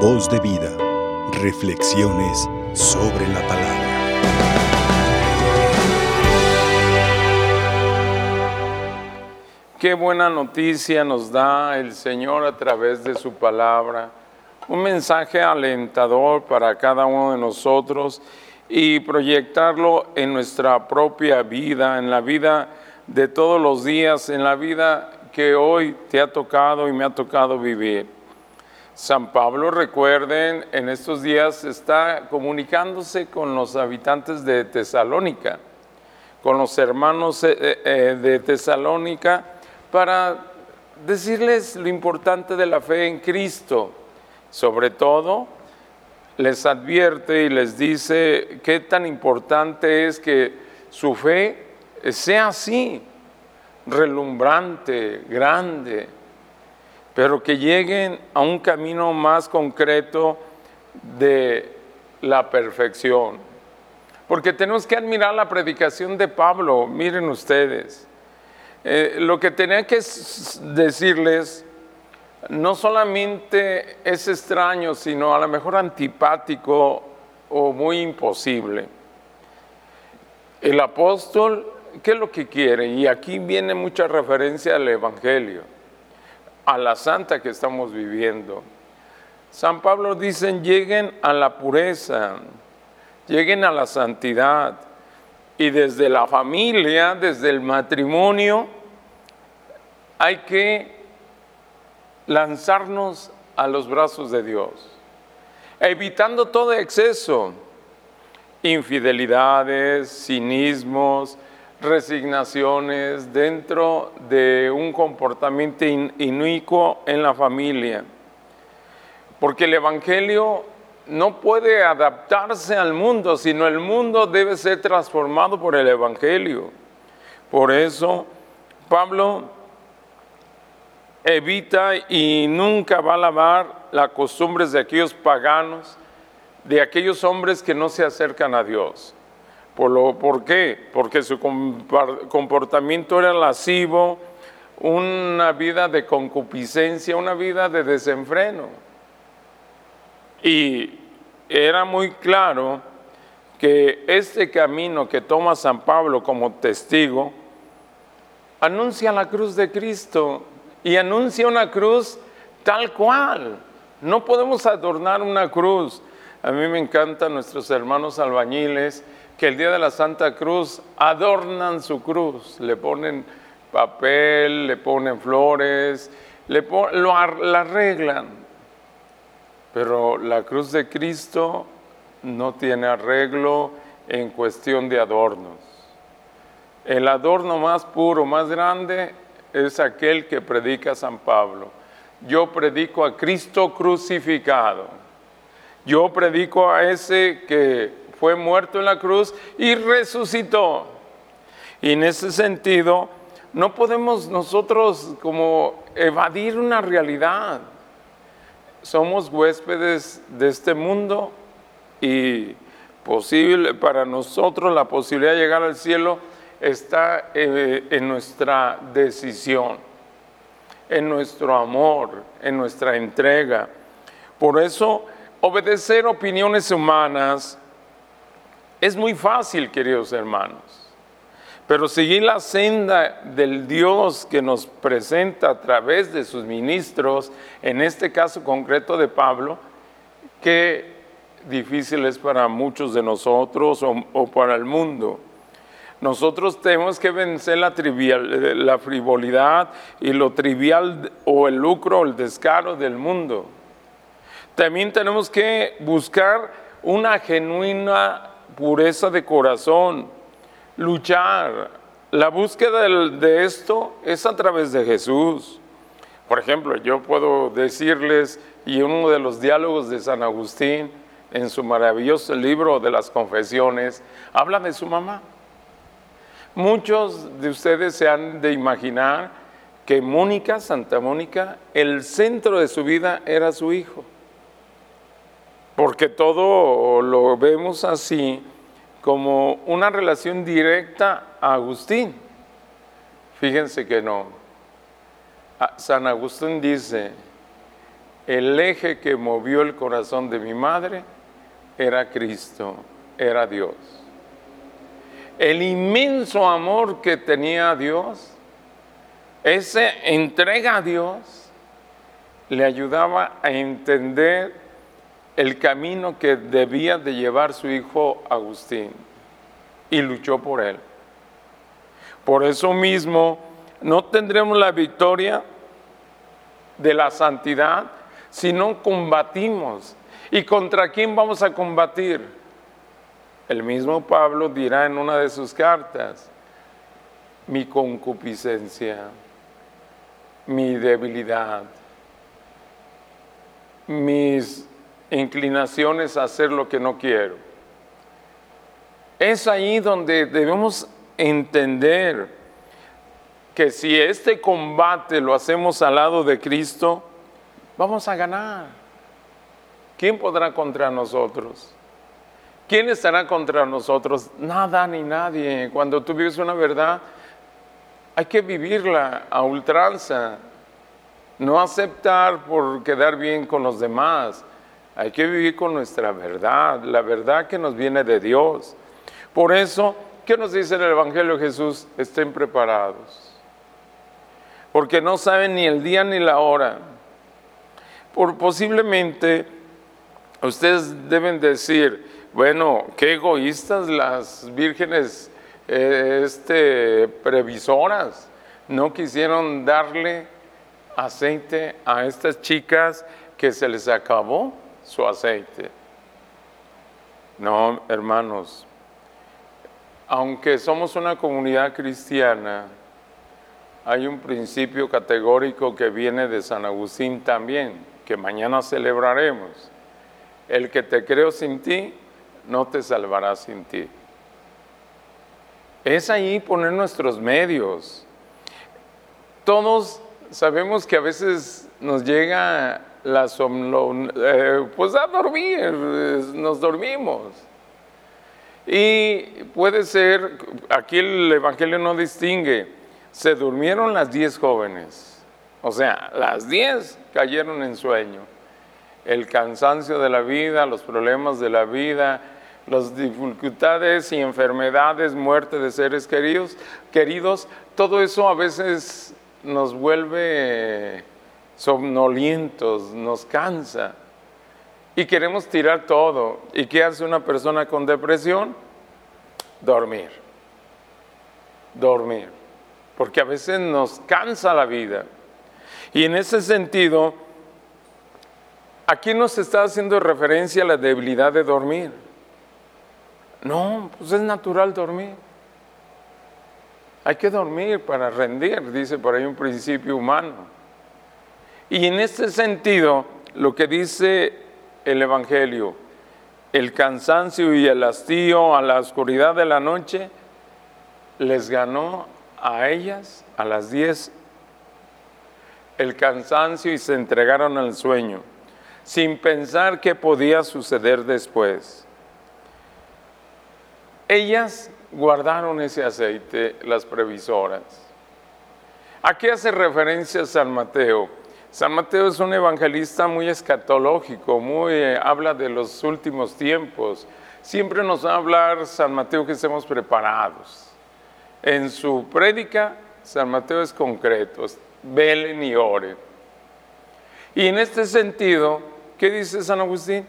Voz de vida. Reflexiones sobre la palabra. Qué buena noticia nos da el Señor a través de su palabra. Un mensaje alentador para cada uno de nosotros y proyectarlo en nuestra propia vida, en la vida de todos los días, en la vida que hoy te ha tocado y me ha tocado vivir. San Pablo, recuerden, en estos días está comunicándose con los habitantes de Tesalónica, con los hermanos eh, eh, de Tesalónica, para decirles lo importante de la fe en Cristo. Sobre todo, les advierte y les dice qué tan importante es que su fe sea así, relumbrante, grande, pero que lleguen a un camino más concreto de la perfección. Porque tenemos que admirar la predicación de Pablo, miren ustedes. Eh, lo que tenía que decirles no solamente es extraño, sino a lo mejor antipático o muy imposible. El apóstol, ¿qué es lo que quiere? Y aquí viene mucha referencia al Evangelio a la santa que estamos viviendo. San Pablo dice, lleguen a la pureza, lleguen a la santidad. Y desde la familia, desde el matrimonio, hay que lanzarnos a los brazos de Dios, evitando todo exceso, infidelidades, cinismos, resignaciones dentro de un comportamiento inicuo en la familia. Porque el Evangelio no puede adaptarse al mundo, sino el mundo debe ser transformado por el Evangelio. Por eso Pablo evita y nunca va a lavar las costumbres de aquellos paganos, de aquellos hombres que no se acercan a Dios. ¿Por, lo, ¿Por qué? Porque su comportamiento era lascivo, una vida de concupiscencia, una vida de desenfreno. Y era muy claro que este camino que toma San Pablo como testigo anuncia la cruz de Cristo y anuncia una cruz tal cual. No podemos adornar una cruz. A mí me encantan nuestros hermanos albañiles que el día de la Santa Cruz adornan su cruz, le ponen papel, le ponen flores, le lo, la arreglan. Pero la cruz de Cristo no tiene arreglo en cuestión de adornos. El adorno más puro, más grande, es aquel que predica San Pablo. Yo predico a Cristo crucificado. Yo predico a ese que fue muerto en la cruz y resucitó. Y en ese sentido, no podemos nosotros como evadir una realidad. Somos huéspedes de este mundo y posible para nosotros la posibilidad de llegar al cielo está eh, en nuestra decisión, en nuestro amor, en nuestra entrega. Por eso, obedecer opiniones humanas es muy fácil, queridos hermanos, pero seguir la senda del Dios que nos presenta a través de sus ministros, en este caso concreto de Pablo, qué difícil es para muchos de nosotros o, para el mundo. Nosotros tenemos que vencer la, trivial, la frivolidad y lo trivial o el lucro o el descaro del mundo. También tenemos que buscar una genuina pureza de corazón, luchar. La búsqueda de esto es a través de Jesús. Por ejemplo, yo puedo decirles, y uno de los diálogos de San Agustín, en su maravilloso libro de las confesiones, habla de su mamá. Muchos de ustedes se han de imaginar que Mónica, Santa Mónica, el centro de su vida era su hijo porque todo lo vemos así como una relación directa a Agustín. Fíjense que no. San Agustín dice, el eje que movió el corazón de mi madre era Cristo, era Dios. El inmenso amor que tenía Dios, esa entrega a Dios, le ayudaba a entender el camino que debía de llevar su hijo Agustín y luchó por él. Por eso mismo no tendremos la victoria de la santidad si no combatimos. ¿Y contra quién vamos a combatir? El mismo Pablo dirá en una de sus cartas, mi concupiscencia, mi debilidad, mis inclinaciones a hacer lo que no quiero. Es ahí donde debemos entender que si este combate lo hacemos al lado de Cristo, vamos a ganar. ¿Quién podrá contra nosotros? ¿Quién estará contra nosotros? Nada ni nadie. Cuando tú vives una verdad, hay que vivirla a ultranza. No aceptar por quedar bien con los demás. Hay que vivir con nuestra verdad, la verdad que nos viene de Dios. Por eso, ¿qué nos dice el Evangelio de Jesús? Estén preparados. Porque no saben ni el día ni la hora. Por posiblemente ustedes deben decir, bueno, qué egoístas las vírgenes eh, este, previsoras. No quisieron darle aceite a estas chicas que se les acabó su aceite. No, hermanos, aunque somos una comunidad cristiana, hay un principio categórico que viene de San Agustín también, que mañana celebraremos. El que te creo sin ti, no te salvará sin ti. Es ahí poner nuestros medios. Todos sabemos que a veces nos llega la somno, eh, pues a dormir, nos dormimos. Y puede ser, aquí el Evangelio no distingue, se durmieron las diez jóvenes, o sea, las diez cayeron en sueño. El cansancio de la vida, los problemas de la vida, las dificultades y enfermedades, muerte de seres queridos, queridos, todo eso a veces nos vuelve somnolientos, nos cansa y queremos tirar todo. ¿Y qué hace una persona con depresión? Dormir. Dormir. Porque a veces nos cansa la vida. Y en ese sentido, aquí nos está haciendo referencia a la debilidad de dormir. No, pues es natural dormir. Hay que dormir para rendir, dice por ahí un principio humano. Y en este sentido, lo que dice el Evangelio, el cansancio y el hastío a la oscuridad de la noche les ganó a ellas, a las diez, el cansancio y se entregaron al sueño, sin pensar qué podía suceder después. Ellas guardaron ese aceite, las previsoras. ¿A qué hace referencia San Mateo? San Mateo es un evangelista muy escatológico, muy eh, habla de los últimos tiempos. Siempre nos va a hablar San Mateo que estemos preparados. En su prédica, San Mateo es concreto, velen y oren. Y en este sentido, ¿qué dice San Agustín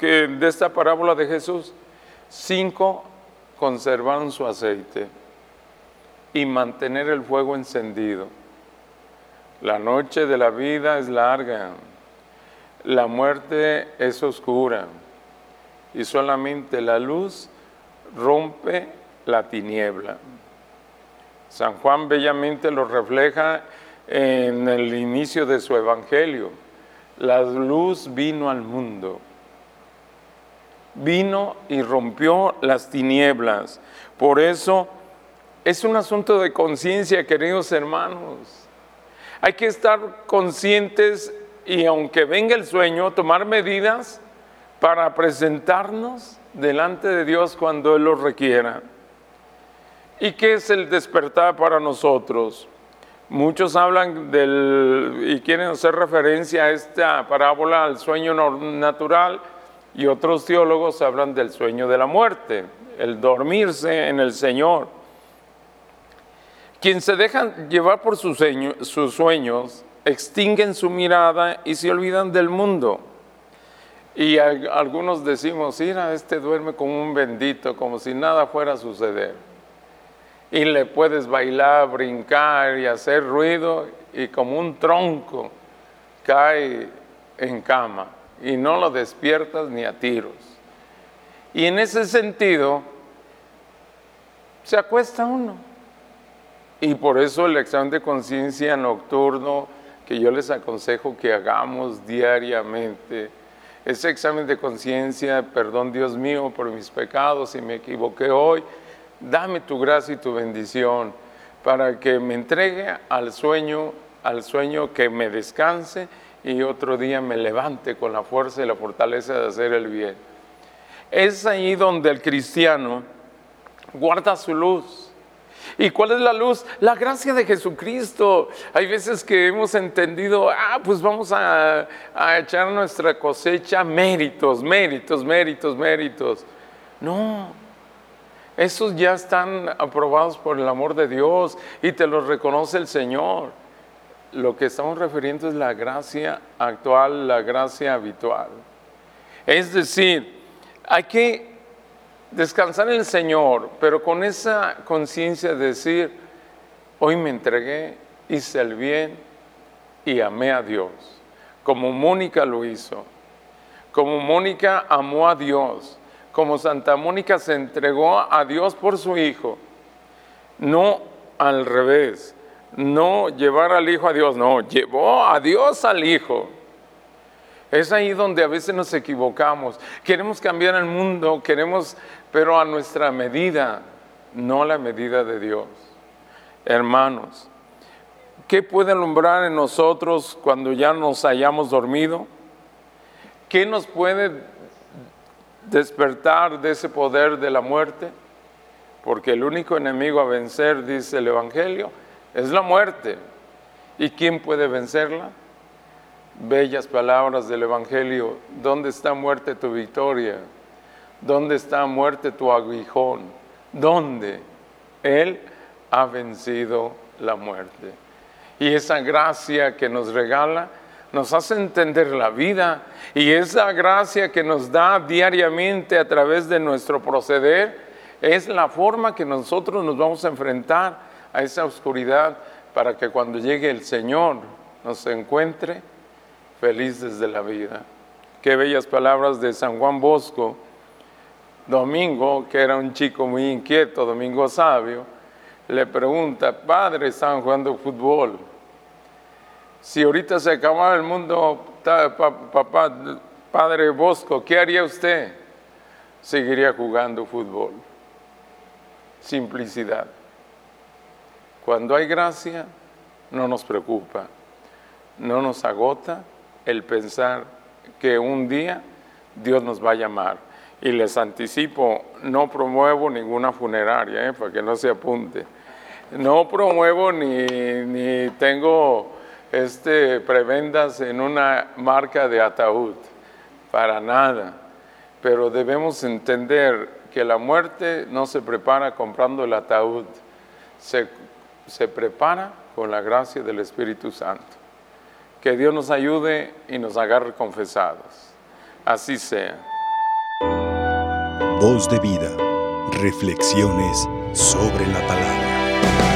de esta parábola de Jesús? Cinco conservaron su aceite y mantener el fuego encendido. La noche de la vida es larga, la muerte es oscura y solamente la luz rompe la tiniebla. San Juan bellamente lo refleja en el inicio de su evangelio. La luz vino al mundo, vino y rompió las tinieblas. Por eso es un asunto de conciencia, queridos hermanos. Hay que estar conscientes y aunque venga el sueño, tomar medidas para presentarnos delante de Dios cuando Él lo requiera. ¿Y qué es el despertar para nosotros? Muchos hablan del y quieren hacer referencia a esta parábola al sueño natural y otros teólogos hablan del sueño de la muerte, el dormirse en el Señor. Quien se deja llevar por sus, sus sueños extinguen su mirada y se olvidan del mundo. Y algunos decimos, mira, este duerme como un bendito, como si nada fuera a suceder. Y le puedes bailar, brincar y hacer ruido y como un tronco cae en cama y no lo despiertas ni a tiros. Y en ese sentido, se acuesta uno. Y por eso el examen de conciencia nocturno que yo les aconsejo que hagamos diariamente, ese examen de conciencia, perdón Dios mío por mis pecados, si me equivoqué hoy, dame tu gracia y tu bendición para que me entregue al sueño, al sueño que me descanse y otro día me levante con la fuerza y la fortaleza de hacer el bien. Es ahí donde el cristiano guarda su luz ¿Y cuál es la luz? La gracia de Jesucristo. Hay veces que hemos entendido, ah, pues vamos a, echar nuestra cosecha méritos, méritos, méritos, méritos. No, esos ya están aprobados por el amor de Dios y te los reconoce el Señor. Lo que estamos refiriendo es la gracia actual, la gracia habitual. Es decir, hay que descansar en el Señor, pero con esa conciencia de decir, hoy me entregué, hice el bien y amé a Dios, como Mónica lo hizo, como Mónica amó a Dios, como Santa Mónica se entregó a Dios por su Hijo, no al revés, no llevar al Hijo a Dios, no, llevó a Dios al Hijo. Es ahí donde a veces nos equivocamos. Queremos cambiar el mundo, queremos, pero a nuestra medida, no la medida de Dios. Hermanos, ¿qué puede alumbrar en nosotros cuando ya nos hayamos dormido? ¿Qué nos puede despertar de ese poder de la muerte? Porque el único enemigo a vencer, dice el Evangelio, es la muerte. ¿Y quién puede vencerla? Bellas palabras del Evangelio. ¿Dónde está muerte tu victoria? ¿Dónde está muerte tu aguijón? ¿Dónde? Él ha vencido la muerte. Y esa gracia que nos regala nos hace entender la vida y esa gracia que nos da diariamente a través de nuestro proceder es la forma que nosotros nos vamos a enfrentar a esa oscuridad para que cuando llegue el Señor nos encuentre felices de la vida. Qué bellas palabras de San Juan Bosco. Domingo, que era un chico muy inquieto, Domingo Sabio, le pregunta, padre, están jugando fútbol. Si ahorita se acabara el mundo, papá, padre Bosco, ¿qué haría usted? Seguiría jugando fútbol. Simplicidad. Cuando hay gracia, no nos preocupa, no nos agota, el pensar que un día Dios nos va a llamar. Y les anticipo, no promuevo ninguna funeraria, ¿eh? para que no se apunte. No promuevo ni, ni tengo este, prebendas en una marca de ataúd, para nada. Pero debemos entender que la muerte no se prepara comprando el ataúd, se, se prepara con la gracia del Espíritu Santo. Que Dios nos ayude y nos agarre confesados. Así sea. Voz de vida. Reflexiones sobre la palabra.